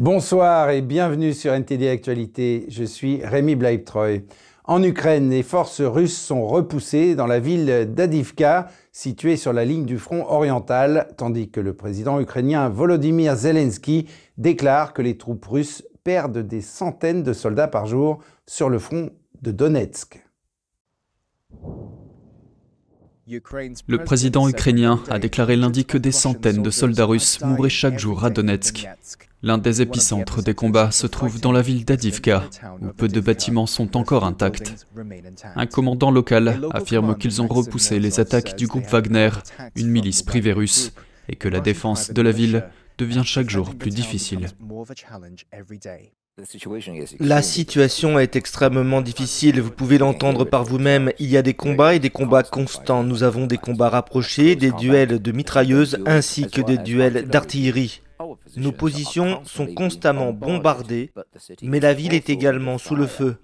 Bonsoir et bienvenue sur NTD Actualité. Je suis Rémi Bleibtreu. En Ukraine, les forces russes sont repoussées dans la ville d'Adivka, située sur la ligne du front oriental, tandis que le président ukrainien Volodymyr Zelensky déclare que les troupes russes perdent des centaines de soldats par jour sur le front de Donetsk. Le président ukrainien a déclaré lundi que des centaines de soldats russes mouraient chaque jour à Donetsk. L'un des épicentres des combats se trouve dans la ville d'Adivka, où peu de bâtiments sont encore intacts. Un commandant local affirme qu'ils ont repoussé les attaques du groupe Wagner, une milice privée russe, et que la défense de la ville devient chaque jour plus difficile. La situation est extrêmement difficile, vous pouvez l'entendre par vous-même. Il y a des combats et des combats constants. Nous avons des combats rapprochés, des duels de mitrailleuses ainsi que des duels d'artillerie. Nos positions sont constamment bombardées, mais la ville est également sous le feu.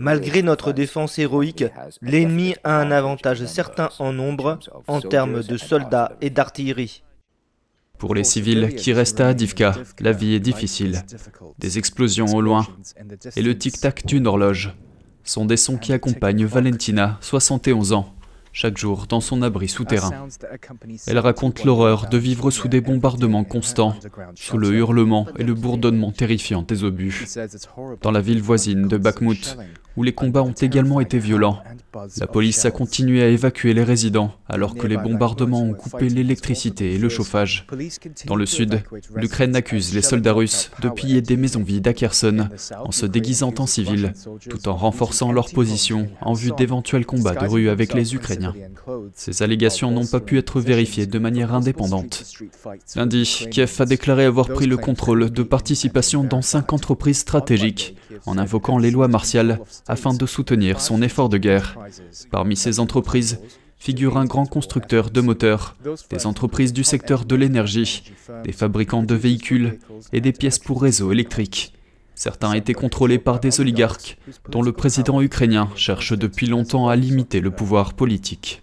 Malgré notre défense héroïque, l'ennemi a un avantage certain en nombre en termes de soldats et d'artillerie. Pour les civils qui restent à Adivka, la vie est difficile. Des explosions au loin et le tic-tac d'une horloge sont des sons qui accompagnent Valentina, 71 ans, chaque jour dans son abri souterrain. Elle raconte l'horreur de vivre sous des bombardements constants, sous le hurlement et le bourdonnement terrifiant des obus. Dans la ville voisine de Bakhmut, où les combats ont également été violents. La police a continué à évacuer les résidents alors que les bombardements ont coupé l'électricité et le chauffage. Dans le sud, l'Ukraine accuse les soldats russes de piller des maisons vides à Kherson en se déguisant en civils, tout en renforçant leur position en vue d'éventuels combats de rue avec les Ukrainiens. Ces allégations n'ont pas pu être vérifiées de manière indépendante. Lundi, Kiev a déclaré avoir pris le contrôle de participation dans cinq entreprises stratégiques en invoquant les lois martiales afin de soutenir son effort de guerre. Parmi ces entreprises figure un grand constructeur de moteurs, des entreprises du secteur de l'énergie, des fabricants de véhicules et des pièces pour réseaux électriques. Certains étaient contrôlés par des oligarques, dont le président ukrainien cherche depuis longtemps à limiter le pouvoir politique.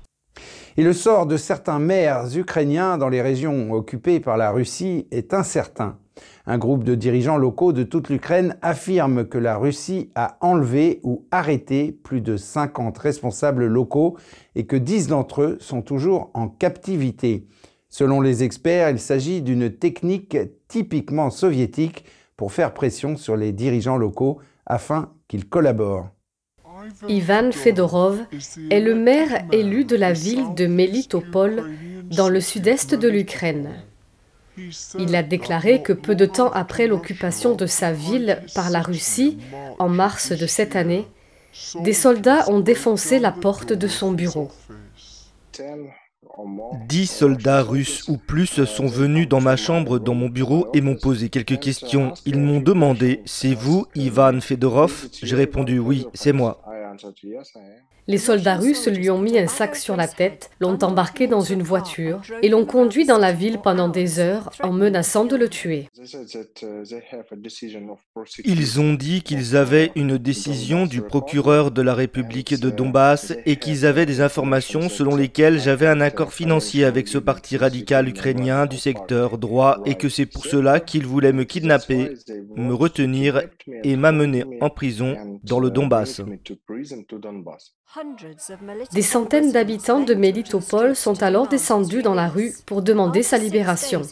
Et le sort de certains maires ukrainiens dans les régions occupées par la Russie est incertain. Un groupe de dirigeants locaux de toute l'Ukraine affirme que la Russie a enlevé ou arrêté plus de 50 responsables locaux et que 10 d'entre eux sont toujours en captivité. Selon les experts, il s'agit d'une technique typiquement soviétique pour faire pression sur les dirigeants locaux afin qu'ils collaborent. Ivan Fedorov est le maire élu de la ville de Melitopol dans le sud-est de l'Ukraine. Il a déclaré que peu de temps après l'occupation de sa ville par la Russie, en mars de cette année, des soldats ont défoncé la porte de son bureau. Dix soldats russes ou plus sont venus dans ma chambre, dans mon bureau, et m'ont posé quelques questions. Ils m'ont demandé, c'est vous, Ivan Fedorov? J'ai répondu, oui, c'est moi. Les soldats russes lui ont mis un sac sur la tête, l'ont embarqué dans une voiture et l'ont conduit dans la ville pendant des heures en menaçant de le tuer. Ils ont dit qu'ils avaient une décision du procureur de la République de Donbass et qu'ils avaient des informations selon lesquelles j'avais un accord financier avec ce parti radical ukrainien du secteur droit et que c'est pour cela qu'ils voulaient me kidnapper, me retenir et m'amener en prison dans le Donbass. reason to Donbass. Des centaines d'habitants de Melitopol sont alors descendus dans la rue pour demander sa libération.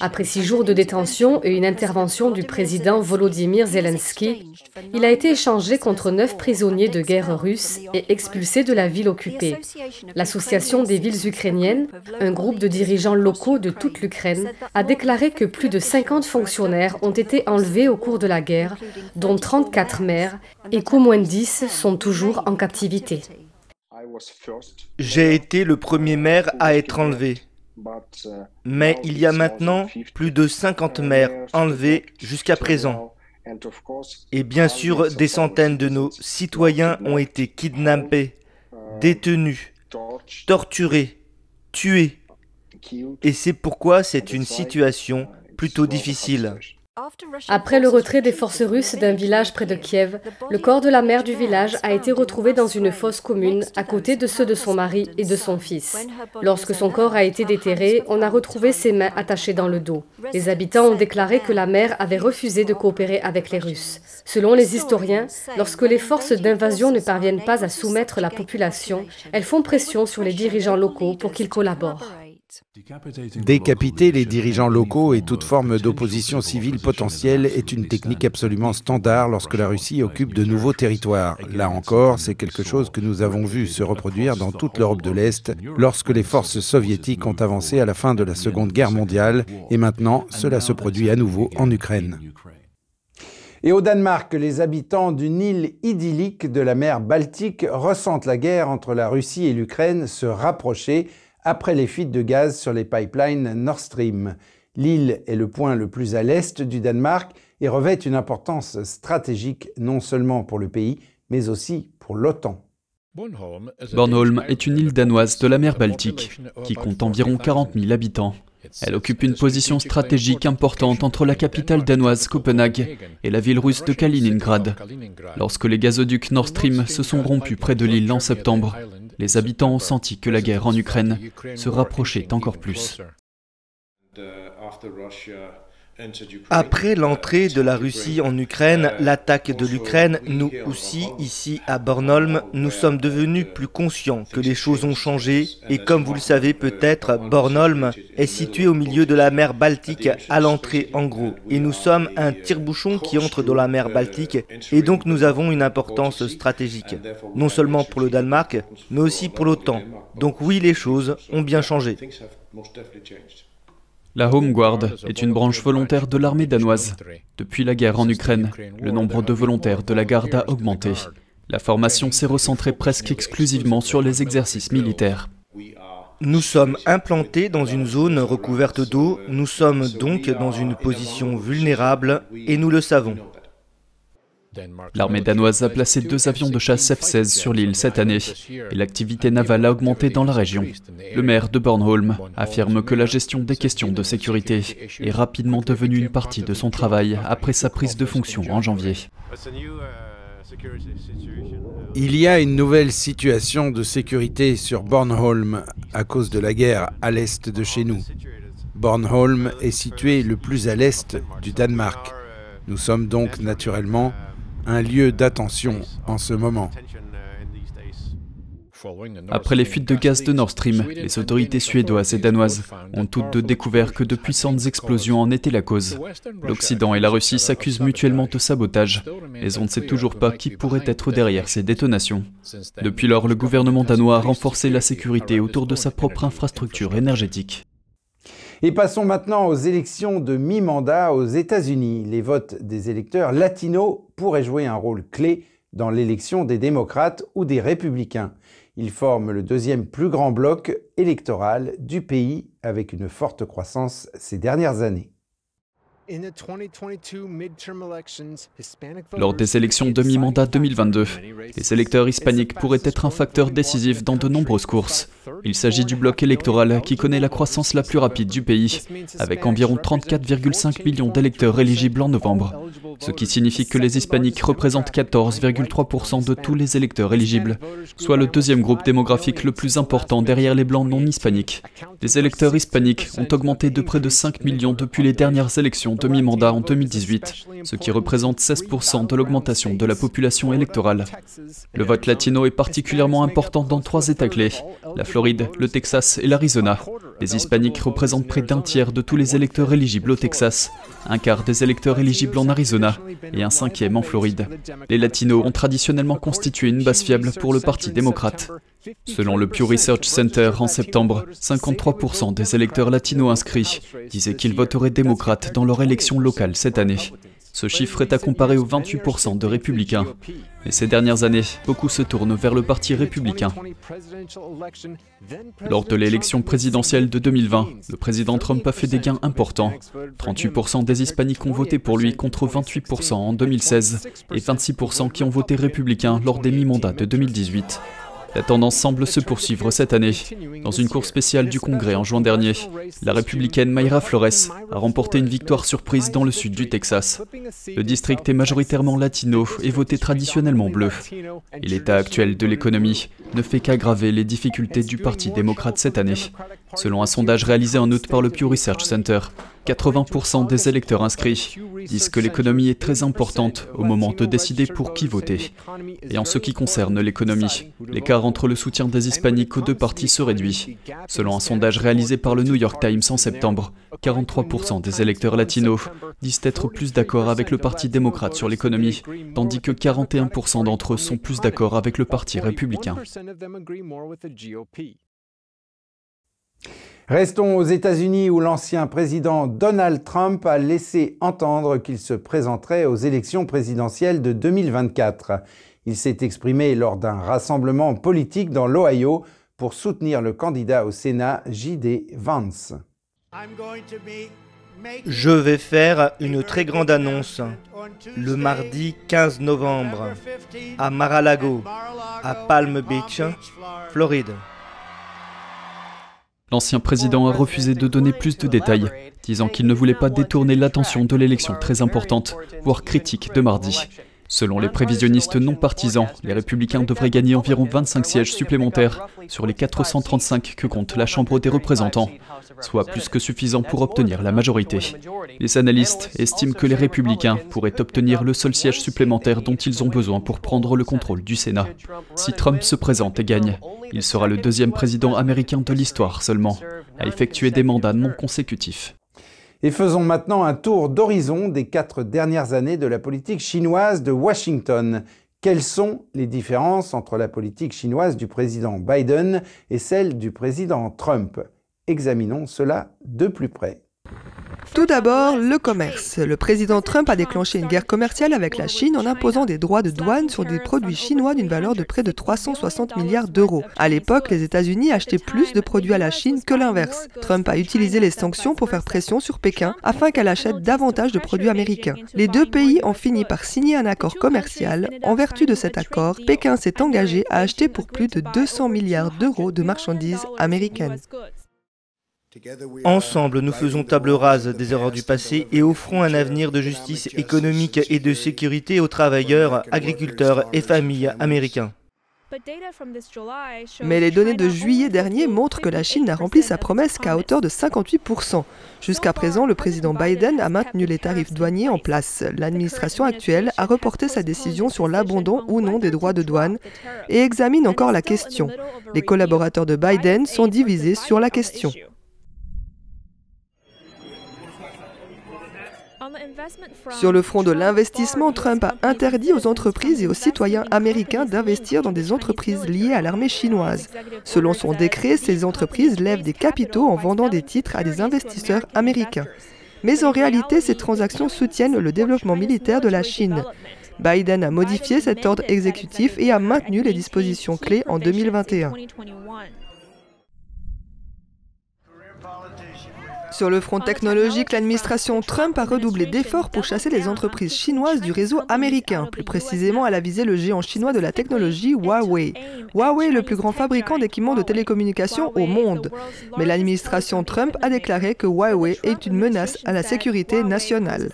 Après six jours de détention et une intervention du président Volodymyr Zelensky, il a été échangé contre neuf prisonniers de guerre russes et expulsé de la ville occupée. L'Association des villes ukrainiennes, un groupe de dirigeants locaux de toute l'Ukraine, a déclaré que plus de 50 fonctionnaires ont été enlevés au cours de la guerre, dont 34 maires, et qu'au moins 10 sont toujours en captivité. J'ai été le premier maire à être enlevé. Mais il y a maintenant plus de 50 maires enlevés jusqu'à présent. Et bien sûr, des centaines de nos citoyens ont été kidnappés, détenus, torturés, tués. Et c'est pourquoi c'est une situation plutôt difficile. Après le retrait des forces russes d'un village près de Kiev, le corps de la mère du village a été retrouvé dans une fosse commune à côté de ceux de son mari et de son fils. Lorsque son corps a été déterré, on a retrouvé ses mains attachées dans le dos. Les habitants ont déclaré que la mère avait refusé de coopérer avec les Russes. Selon les historiens, lorsque les forces d'invasion ne parviennent pas à soumettre la population, elles font pression sur les dirigeants locaux pour qu'ils collaborent. Décapiter les dirigeants locaux et toute forme d'opposition civile potentielle est une technique absolument standard lorsque la Russie occupe de nouveaux territoires. Là encore, c'est quelque chose que nous avons vu se reproduire dans toute l'Europe de l'Est lorsque les forces soviétiques ont avancé à la fin de la Seconde Guerre mondiale et maintenant cela se produit à nouveau en Ukraine. Et au Danemark, les habitants d'une île idyllique de la mer Baltique ressentent la guerre entre la Russie et l'Ukraine se rapprocher après les fuites de gaz sur les pipelines Nord Stream. L'île est le point le plus à l'est du Danemark et revêt une importance stratégique non seulement pour le pays, mais aussi pour l'OTAN. Bornholm est une île danoise de la mer Baltique qui compte environ 40 000 habitants. Elle occupe une position stratégique importante entre la capitale danoise Copenhague et la ville russe de Kaliningrad. Lorsque les gazoducs Nord Stream se sont rompus près de l'île en septembre, les habitants ont senti que la guerre en Ukraine se rapprochait encore plus. Après l'entrée de la Russie en Ukraine, l'attaque de l'Ukraine, nous aussi, ici à Bornholm, nous sommes devenus plus conscients que les choses ont changé et comme vous le savez peut-être, Bornholm est situé au milieu de la mer Baltique à l'entrée en gros. Et nous sommes un tire-bouchon qui entre dans la mer Baltique et donc nous avons une importance stratégique, non seulement pour le Danemark, mais aussi pour l'OTAN. Donc oui, les choses ont bien changé. La Home Guard est une branche volontaire de l'armée danoise. Depuis la guerre en Ukraine, le nombre de volontaires de la garde a augmenté. La formation s'est recentrée presque exclusivement sur les exercices militaires. Nous sommes implantés dans une zone recouverte d'eau, nous sommes donc dans une position vulnérable et nous le savons. L'armée danoise a placé deux avions de chasse F-16 sur l'île cette année et l'activité navale a augmenté dans la région. Le maire de Bornholm affirme que la gestion des questions de sécurité est rapidement devenue une partie de son travail après sa prise de fonction en janvier. Il y a une nouvelle situation de sécurité sur Bornholm à cause de la guerre à l'est de chez nous. Bornholm est situé le plus à l'est du Danemark. Nous sommes donc naturellement un lieu d'attention en ce moment. Après les fuites de gaz de Nord Stream, les autorités suédoises et danoises ont toutes deux découvert que de puissantes explosions en étaient la cause. L'Occident et la Russie s'accusent mutuellement de sabotage, mais on ne sait toujours pas qui pourrait être derrière ces détonations. Depuis lors, le gouvernement danois a renforcé la sécurité autour de sa propre infrastructure énergétique. Et passons maintenant aux élections de mi-mandat aux États-Unis. Les votes des électeurs latinos pourraient jouer un rôle clé dans l'élection des démocrates ou des républicains. Ils forment le deuxième plus grand bloc électoral du pays avec une forte croissance ces dernières années. Lors des élections demi-mandat 2022, les électeurs hispaniques pourraient être un facteur décisif dans de nombreuses courses. Il s'agit du bloc électoral qui connaît la croissance la plus rapide du pays, avec environ 34,5 millions d'électeurs éligibles en novembre, ce qui signifie que les hispaniques représentent 14,3% de tous les électeurs éligibles, soit le deuxième groupe démographique le plus important derrière les blancs non hispaniques. Les électeurs hispaniques ont augmenté de près de 5 millions depuis les dernières élections demi-mandat en 2018, ce qui représente 16% de l'augmentation de la population électorale. Le vote latino est particulièrement important dans trois États clés, la Floride, le Texas et l'Arizona. Les hispaniques représentent près d'un tiers de tous les électeurs éligibles au Texas, un quart des électeurs éligibles en Arizona et un cinquième en Floride. Les latinos ont traditionnellement constitué une base fiable pour le Parti démocrate. Selon le Pew Research Center en septembre, 53% des électeurs latinos inscrits disaient qu'ils voteraient démocrate dans leur élection locale cette année. Ce chiffre est à comparer aux 28% de républicains. Mais ces dernières années, beaucoup se tournent vers le Parti républicain. Lors de l'élection présidentielle de 2020, le président Trump a fait des gains importants. 38% des hispaniques ont voté pour lui contre 28% en 2016 et 26% qui ont voté républicain lors des mi-mandats de 2018. La tendance semble se poursuivre cette année. Dans une cour spéciale du Congrès en juin dernier, la républicaine Mayra Flores a remporté une victoire surprise dans le sud du Texas. Le district est majoritairement latino et voté traditionnellement bleu. Et l'état actuel de l'économie ne fait qu'aggraver les difficultés du Parti démocrate cette année. Selon un sondage réalisé en août par le Pew Research Center, 80% des électeurs inscrits disent que l'économie est très importante au moment de décider pour qui voter. Et en ce qui concerne l'économie, l'écart entre le soutien des hispaniques aux deux partis se réduit. Selon un sondage réalisé par le New York Times en septembre, 43% des électeurs latinos disent être plus d'accord avec le Parti démocrate sur l'économie, tandis que 41% d'entre eux sont plus d'accord avec le Parti républicain. Restons aux États-Unis où l'ancien président Donald Trump a laissé entendre qu'il se présenterait aux élections présidentielles de 2024. Il s'est exprimé lors d'un rassemblement politique dans l'Ohio pour soutenir le candidat au Sénat J.D. Vance. Je vais faire une très grande annonce le mardi 15 novembre à Mar-a-Lago, à Palm Beach, Floride. L'ancien président a refusé de donner plus de détails, disant qu'il ne voulait pas détourner l'attention de l'élection très importante, voire critique de mardi. Selon les prévisionnistes non partisans, les républicains devraient gagner environ 25 sièges supplémentaires sur les 435 que compte la Chambre des représentants, soit plus que suffisant pour obtenir la majorité. Les analystes estiment que les républicains pourraient obtenir le seul siège supplémentaire dont ils ont besoin pour prendre le contrôle du Sénat. Si Trump se présente et gagne, il sera le deuxième président américain de l'histoire seulement à effectuer des mandats non consécutifs. Et faisons maintenant un tour d'horizon des quatre dernières années de la politique chinoise de Washington. Quelles sont les différences entre la politique chinoise du président Biden et celle du président Trump? Examinons cela de plus près. Tout d'abord, le commerce. Le président Trump a déclenché une guerre commerciale avec la Chine en imposant des droits de douane sur des produits chinois d'une valeur de près de 360 milliards d'euros. À l'époque, les États-Unis achetaient plus de produits à la Chine que l'inverse. Trump a utilisé les sanctions pour faire pression sur Pékin afin qu'elle achète davantage de produits américains. Les deux pays ont fini par signer un accord commercial. En vertu de cet accord, Pékin s'est engagé à acheter pour plus de 200 milliards d'euros de marchandises américaines. Ensemble, nous faisons table rase des erreurs du passé et offrons un avenir de justice économique et de sécurité aux travailleurs, agriculteurs et familles américains. Mais les données de juillet dernier montrent que la Chine n'a rempli sa promesse qu'à hauteur de 58%. Jusqu'à présent, le président Biden a maintenu les tarifs douaniers en place. L'administration actuelle a reporté sa décision sur l'abandon ou non des droits de douane et examine encore la question. Les collaborateurs de Biden sont divisés sur la question. Sur le front de l'investissement, Trump a interdit aux entreprises et aux citoyens américains d'investir dans des entreprises liées à l'armée chinoise. Selon son décret, ces entreprises lèvent des capitaux en vendant des titres à des investisseurs américains. Mais en réalité, ces transactions soutiennent le développement militaire de la Chine. Biden a modifié cet ordre exécutif et a maintenu les dispositions clés en 2021. Sur le front technologique, l'administration Trump a redoublé d'efforts pour chasser les entreprises chinoises du réseau américain. Plus précisément, elle a visé le géant chinois de la technologie Huawei. Huawei est le plus grand fabricant d'équipements de télécommunications au monde. Mais l'administration Trump a déclaré que Huawei est une menace à la sécurité nationale.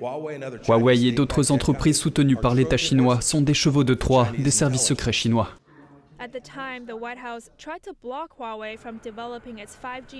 Huawei et d'autres entreprises soutenues par l'État chinois sont des chevaux de Troie des services secrets chinois.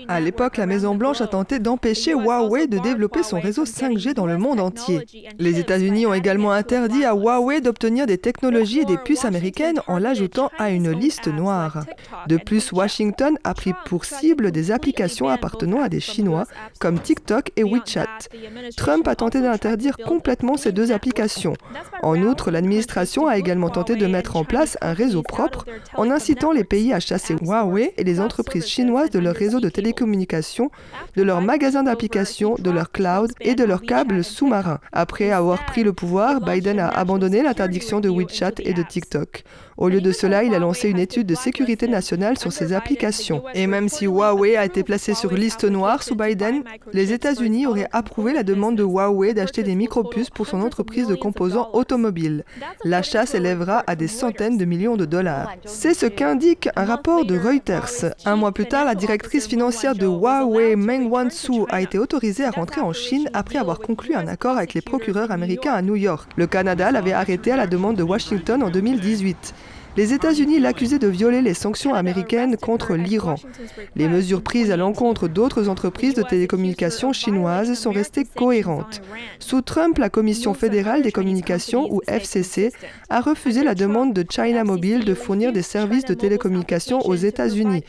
À l'époque, la Maison-Blanche a tenté d'empêcher Huawei de développer son réseau 5G dans le monde entier. Les États-Unis ont également interdit à Huawei d'obtenir des technologies et des puces américaines en l'ajoutant à une liste noire. De plus, Washington a pris pour cible des applications appartenant à des Chinois comme TikTok et WeChat. Trump a tenté d'interdire complètement ces deux applications. En outre, l'administration a également tenté de mettre en place un réseau propre en incitant les pays à chasser Huawei et les entreprises chinoises de leur réseau de télécommunications, de leurs magasins d'applications, de leur cloud et de leurs câbles sous-marins. Après avoir pris le pouvoir, Biden a abandonné l'interdiction de WeChat et de TikTok. Au lieu de cela, il a lancé une étude de sécurité nationale sur ses applications. Et même si Huawei a été placé sur liste noire sous Biden, les États-Unis auraient approuvé la demande de Huawei d'acheter des micropuces pour son entreprise de composants automobiles. L'achat s'élèvera à des centaines de millions de dollars. C'est ce qu'indique un rapport de Reuters. Un mois plus tard, la directrice financière de Huawei, Meng Wanzhou, a été autorisée à rentrer en Chine après avoir conclu un accord avec les procureurs américains à New York. Le Canada l'avait arrêté à la demande de Washington en 2018. Les États-Unis l'accusaient de violer les sanctions américaines contre l'Iran. Les mesures prises à l'encontre d'autres entreprises de télécommunications chinoises sont restées cohérentes. Sous Trump, la Commission fédérale des communications, ou FCC, a refusé la demande de China Mobile de fournir des services de télécommunications aux États-Unis.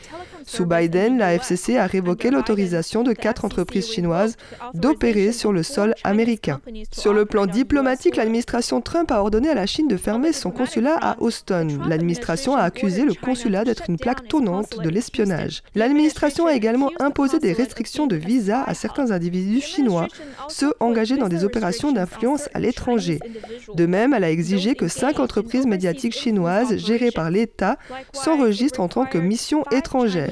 Sous Biden, la FCC a révoqué l'autorisation de quatre entreprises chinoises d'opérer sur le sol américain. Sur le plan diplomatique, l'administration Trump a ordonné à la Chine de fermer son consulat à Houston. L'administration a accusé le consulat d'être une plaque tournante de l'espionnage. L'administration a également imposé des restrictions de visa à certains individus chinois, ceux engagés dans des opérations d'influence à l'étranger. De même, elle a exigé que cinq entreprises médiatiques chinoises gérées par l'État s'enregistrent en tant que mission étrangère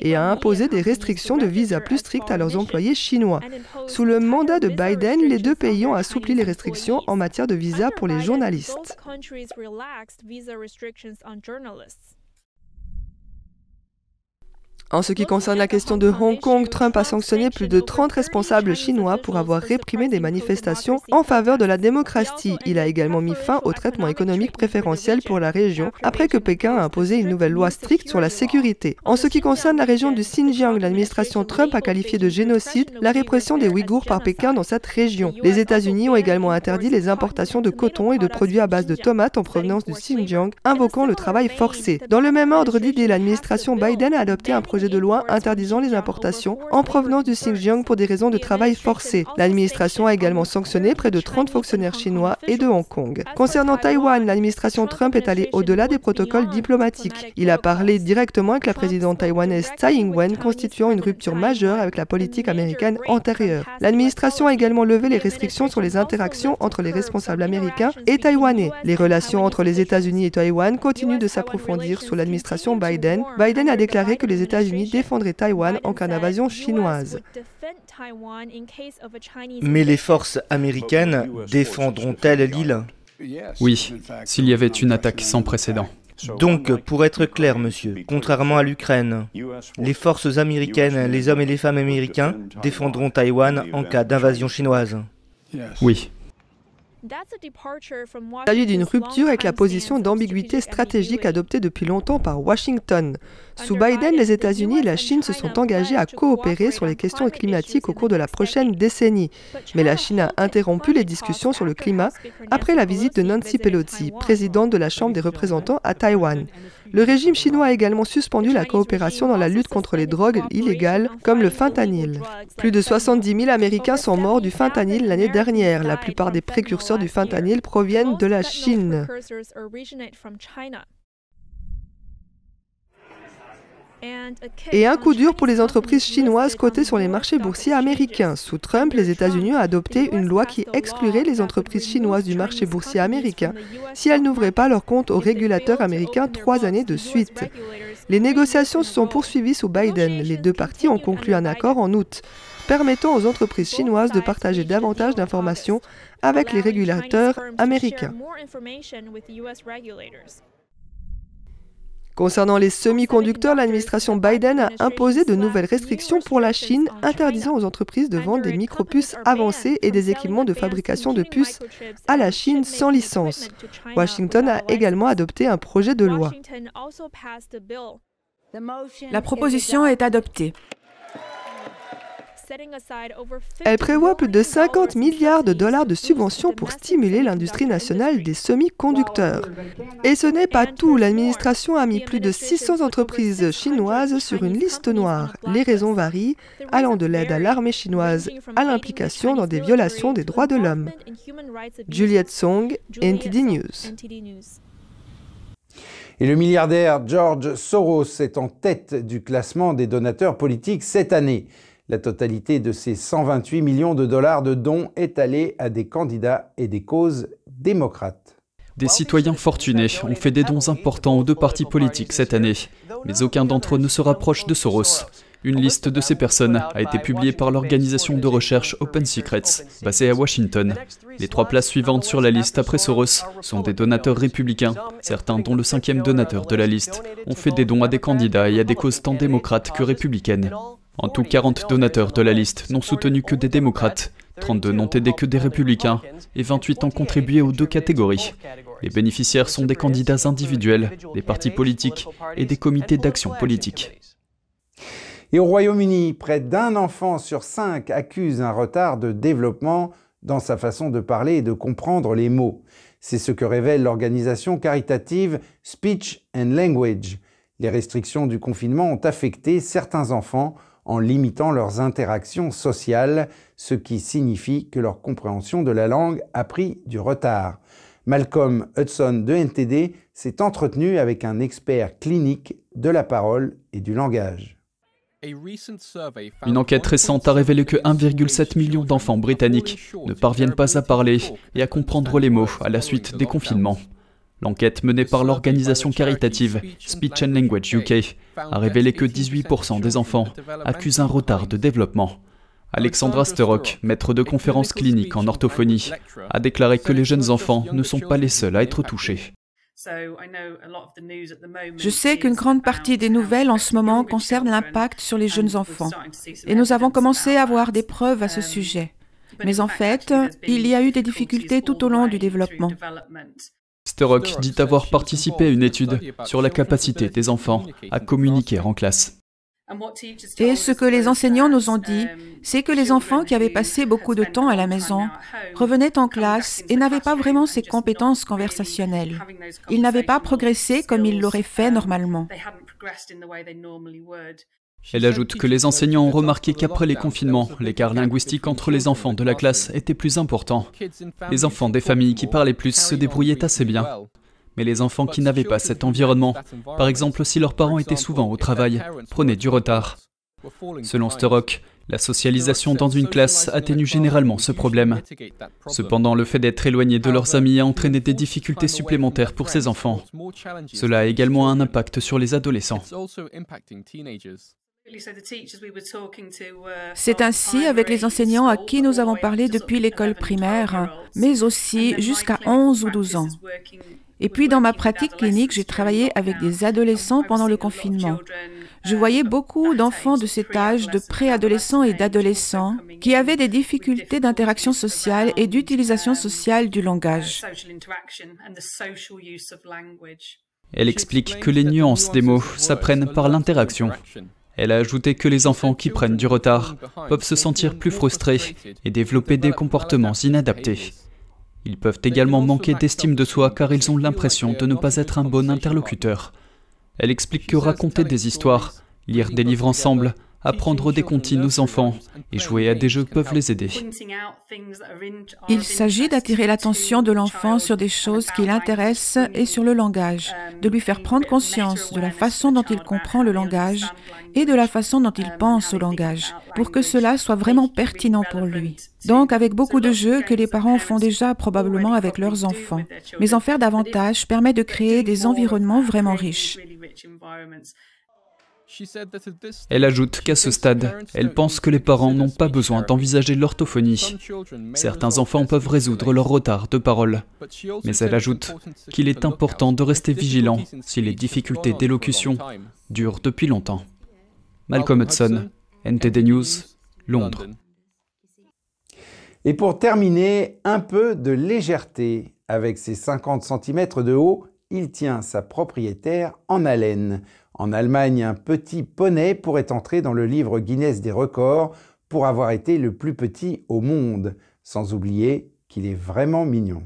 et a imposé des restrictions de visa plus strictes à leurs employés chinois. Sous le mandat de Biden, les deux pays ont assoupli les restrictions en matière de visa pour les journalistes. En ce qui concerne la question de Hong Kong, Trump a sanctionné plus de 30 responsables chinois pour avoir réprimé des manifestations en faveur de la démocratie. Il a également mis fin au traitement économique préférentiel pour la région après que Pékin a imposé une nouvelle loi stricte sur la sécurité. En ce qui concerne la région du Xinjiang, l'administration Trump a qualifié de génocide la répression des Ouïghours par Pékin dans cette région. Les États-Unis ont également interdit les importations de coton et de produits à base de tomates en provenance du Xinjiang, invoquant le travail forcé. Dans le même ordre d'idées, l'administration Biden a adopté un projet de loi interdisant les importations en provenance du Xinjiang pour des raisons de travail forcé. L'administration a également sanctionné près de 30 fonctionnaires chinois et de Hong Kong. Concernant Taïwan, l'administration Trump est allée au-delà des protocoles diplomatiques. Il a parlé directement avec la présidente taïwanaise Tsai Ing-wen, constituant une rupture majeure avec la politique américaine antérieure. L'administration a également levé les restrictions sur les interactions entre les responsables américains et taïwanais. Les relations entre les États-Unis et Taïwan continuent de s'approfondir sous l'administration Biden. Biden a déclaré que les États-Unis défendrait Taïwan en cas d'invasion chinoise. Mais les forces américaines défendront-elles l'île? Oui, s'il y avait une attaque sans précédent. Donc, pour être clair, monsieur, contrairement à l'Ukraine, les forces américaines, les hommes et les femmes américains défendront Taïwan en cas d'invasion chinoise. Oui. Il s'agit d'une rupture avec la position d'ambiguïté stratégique adoptée depuis longtemps par Washington. Sous Biden, les États-Unis et la Chine se sont engagés à coopérer sur les questions climatiques au cours de la prochaine décennie. Mais la Chine a interrompu les discussions sur le climat après la visite de Nancy Pelosi, présidente de la Chambre des représentants à Taïwan. Le régime chinois a également suspendu la coopération dans la lutte contre les drogues illégales comme le fentanyl. Plus de 70 000 Américains sont morts du fentanyl l'année dernière. La plupart des précurseurs du fentanyl proviennent de la Chine. Et un coup dur pour les entreprises chinoises cotées sur les marchés boursiers américains. Sous Trump, les États-Unis ont adopté une loi qui exclurait les entreprises chinoises du marché boursier américain si elles n'ouvraient pas leur compte aux régulateurs américains trois années de suite. Les négociations se sont poursuivies sous Biden. Les deux parties ont conclu un accord en août permettant aux entreprises chinoises de partager davantage d'informations avec les régulateurs américains. Concernant les semi-conducteurs, l'administration Biden a imposé de nouvelles restrictions pour la Chine, interdisant aux entreprises de vendre des micropuces avancées et des équipements de fabrication de puces à la Chine sans licence. Washington a également adopté un projet de loi. La proposition est adoptée. Elle prévoit plus de 50 milliards de dollars de subventions pour stimuler l'industrie nationale des semi-conducteurs. Et ce n'est pas tout. L'administration a mis plus de 600 entreprises chinoises sur une liste noire. Les raisons varient, allant de l'aide à l'armée chinoise à l'implication dans des violations des droits de l'homme. Juliette Song, NTD News. Et le milliardaire George Soros est en tête du classement des donateurs politiques cette année. La totalité de ces 128 millions de dollars de dons est allée à des candidats et des causes démocrates. Des citoyens fortunés ont fait des dons importants aux deux partis politiques cette année, mais aucun d'entre eux ne se rapproche de Soros. Une liste de ces personnes a été publiée par l'organisation de recherche Open Secrets, basée à Washington. Les trois places suivantes sur la liste après Soros sont des donateurs républicains. Certains, dont le cinquième donateur de la liste, ont fait des dons à des candidats et à des causes tant démocrates que républicaines. En tout, 40 donateurs de la liste n'ont soutenu que des démocrates, 32 n'ont aidé que des républicains et 28 ont contribué aux deux catégories. Les bénéficiaires sont des candidats individuels, des partis politiques et des comités d'action politique. Et au Royaume-Uni, près d'un enfant sur cinq accuse un retard de développement dans sa façon de parler et de comprendre les mots. C'est ce que révèle l'organisation caritative Speech and Language. Les restrictions du confinement ont affecté certains enfants en limitant leurs interactions sociales, ce qui signifie que leur compréhension de la langue a pris du retard. Malcolm Hudson de NTD s'est entretenu avec un expert clinique de la parole et du langage. Une enquête récente a révélé que 1,7 million d'enfants britanniques ne parviennent pas à parler et à comprendre les mots à la suite des confinements. L'enquête menée par l'organisation caritative Speech and Language UK a révélé que 18% des enfants accusent un retard de développement. Alexandra Sterok, maître de conférences cliniques en orthophonie, a déclaré que les jeunes enfants ne sont pas les seuls à être touchés. Je sais qu'une grande partie des nouvelles en ce moment concerne l'impact sur les jeunes enfants. Et nous avons commencé à avoir des preuves à ce sujet. Mais en fait, il y a eu des difficultés tout au long du développement. Sterok dit avoir participé à une étude sur la capacité des enfants à communiquer en classe. Et ce que les enseignants nous ont dit, c'est que les enfants qui avaient passé beaucoup de temps à la maison revenaient en classe et n'avaient pas vraiment ces compétences conversationnelles. Ils n'avaient pas progressé comme ils l'auraient fait normalement. Elle ajoute que les enseignants ont remarqué qu'après les confinements, l'écart linguistique entre les enfants de la classe était plus important. Les enfants des familles qui parlaient plus se débrouillaient assez bien. Mais les enfants qui n'avaient pas cet environnement, par exemple si leurs parents étaient souvent au travail, prenaient du retard. Selon Sturrock, la socialisation dans une classe atténue généralement ce problème. Cependant, le fait d'être éloigné de leurs amis a entraîné des difficultés supplémentaires pour ces enfants. Cela a également un impact sur les adolescents. C'est ainsi avec les enseignants à qui nous avons parlé depuis l'école primaire, mais aussi jusqu'à 11 ou 12 ans. Et puis dans ma pratique clinique, j'ai travaillé avec des adolescents pendant le confinement. Je voyais beaucoup d'enfants de cet âge, de préadolescents et d'adolescents, qui avaient des difficultés d'interaction sociale et d'utilisation sociale du langage. Elle explique que les nuances des mots s'apprennent par l'interaction. Elle a ajouté que les enfants qui prennent du retard peuvent se sentir plus frustrés et développer des comportements inadaptés. Ils peuvent également manquer d'estime de soi car ils ont l'impression de ne pas être un bon interlocuteur. Elle explique que raconter des histoires, lire des livres ensemble, apprendre des comptines aux enfants et jouer à des jeux peuvent les aider. Il s'agit d'attirer l'attention de l'enfant sur des choses qui l'intéressent et sur le langage, de lui faire prendre conscience de la façon dont il comprend le langage et de la façon dont il pense au langage, pour que cela soit vraiment pertinent pour lui. Donc avec beaucoup de jeux que les parents font déjà probablement avec leurs enfants. Mais en faire davantage permet de créer des environnements vraiment riches. Elle ajoute qu'à ce stade, elle pense que les parents n'ont pas besoin d'envisager l'orthophonie. Certains enfants peuvent résoudre leur retard de parole. Mais elle ajoute qu'il est important de rester vigilant si les difficultés d'élocution durent depuis longtemps. Malcolm Hudson, NTD News, Londres. Et pour terminer, un peu de légèreté. Avec ses 50 cm de haut, il tient sa propriétaire en haleine. En Allemagne, un petit poney pourrait entrer dans le livre Guinness des records pour avoir été le plus petit au monde, sans oublier qu'il est vraiment mignon.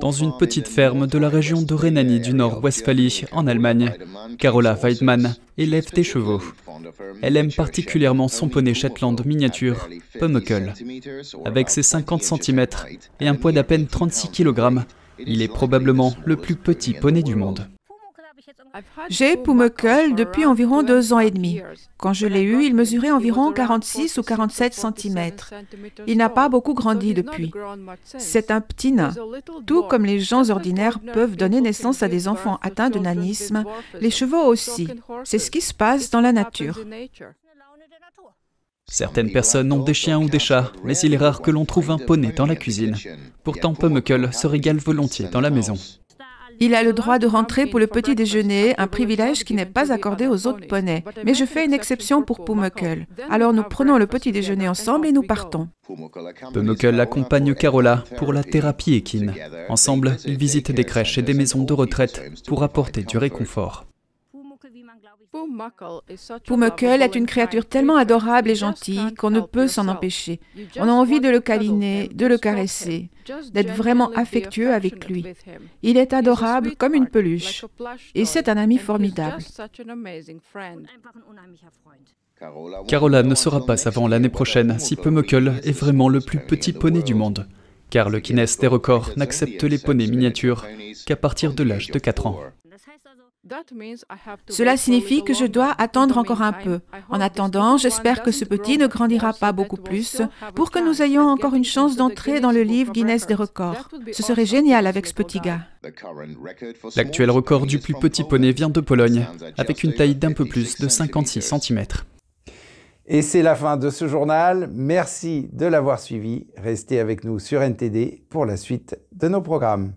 Dans une petite ferme de la région de Rhénanie du Nord-Westphalie, en Allemagne, Carola Weidmann élève des chevaux. Elle aime particulièrement son poney Shetland miniature, Pummekel. Avec ses 50 cm et un poids d'à peine 36 kg, Il est probablement le plus petit poney du monde. J'ai Pumuckl depuis environ deux ans et demi. Quand je l'ai eu, il mesurait environ 46 ou 47 cm. Il n'a pas beaucoup grandi depuis. C'est un petit nain. Tout comme les gens ordinaires peuvent donner naissance à des enfants atteints de nanisme, les chevaux aussi. C'est ce qui se passe dans la nature. Certaines personnes ont des chiens ou des chats, mais il est rare que l'on trouve un poney dans la cuisine. Pourtant, Pumuckl se régale volontiers dans la maison. Il a le droit de rentrer pour le petit déjeuner, un privilège qui n'est pas accordé aux autres poneys. Mais je fais une exception pour Pumuckl. Alors nous prenons le petit déjeuner ensemble et nous partons. Pumuckl accompagne Carola pour la thérapie équine. Ensemble, ils visitent des crèches et des maisons de retraite pour apporter du réconfort. Pumuckl est une créature tellement adorable et gentille qu'on ne peut s'en empêcher. On a envie de le câliner, de le caresser, d'être vraiment affectueux avec lui. Il est adorable comme une peluche et c'est un ami formidable. Carola ne sera pas avant l'année prochaine si Pumuckl est vraiment le plus petit poney du monde, car le Guinness des records n'accepte les poneys miniatures qu'à partir de l'âge de 4 ans. Cela signifie que je dois attendre encore un peu. En attendant, j'espère que ce petit ne grandira pas beaucoup plus pour que nous ayons encore une chance d'entrer dans le livre Guinness des records. Ce serait génial avec ce petit gars. L'actuel record du plus petit poney vient de Pologne, avec une taille d'un peu plus de 56 cm. Et c'est la fin de ce journal. Merci de l'avoir suivi. Restez avec nous sur NTD pour la suite de nos programmes.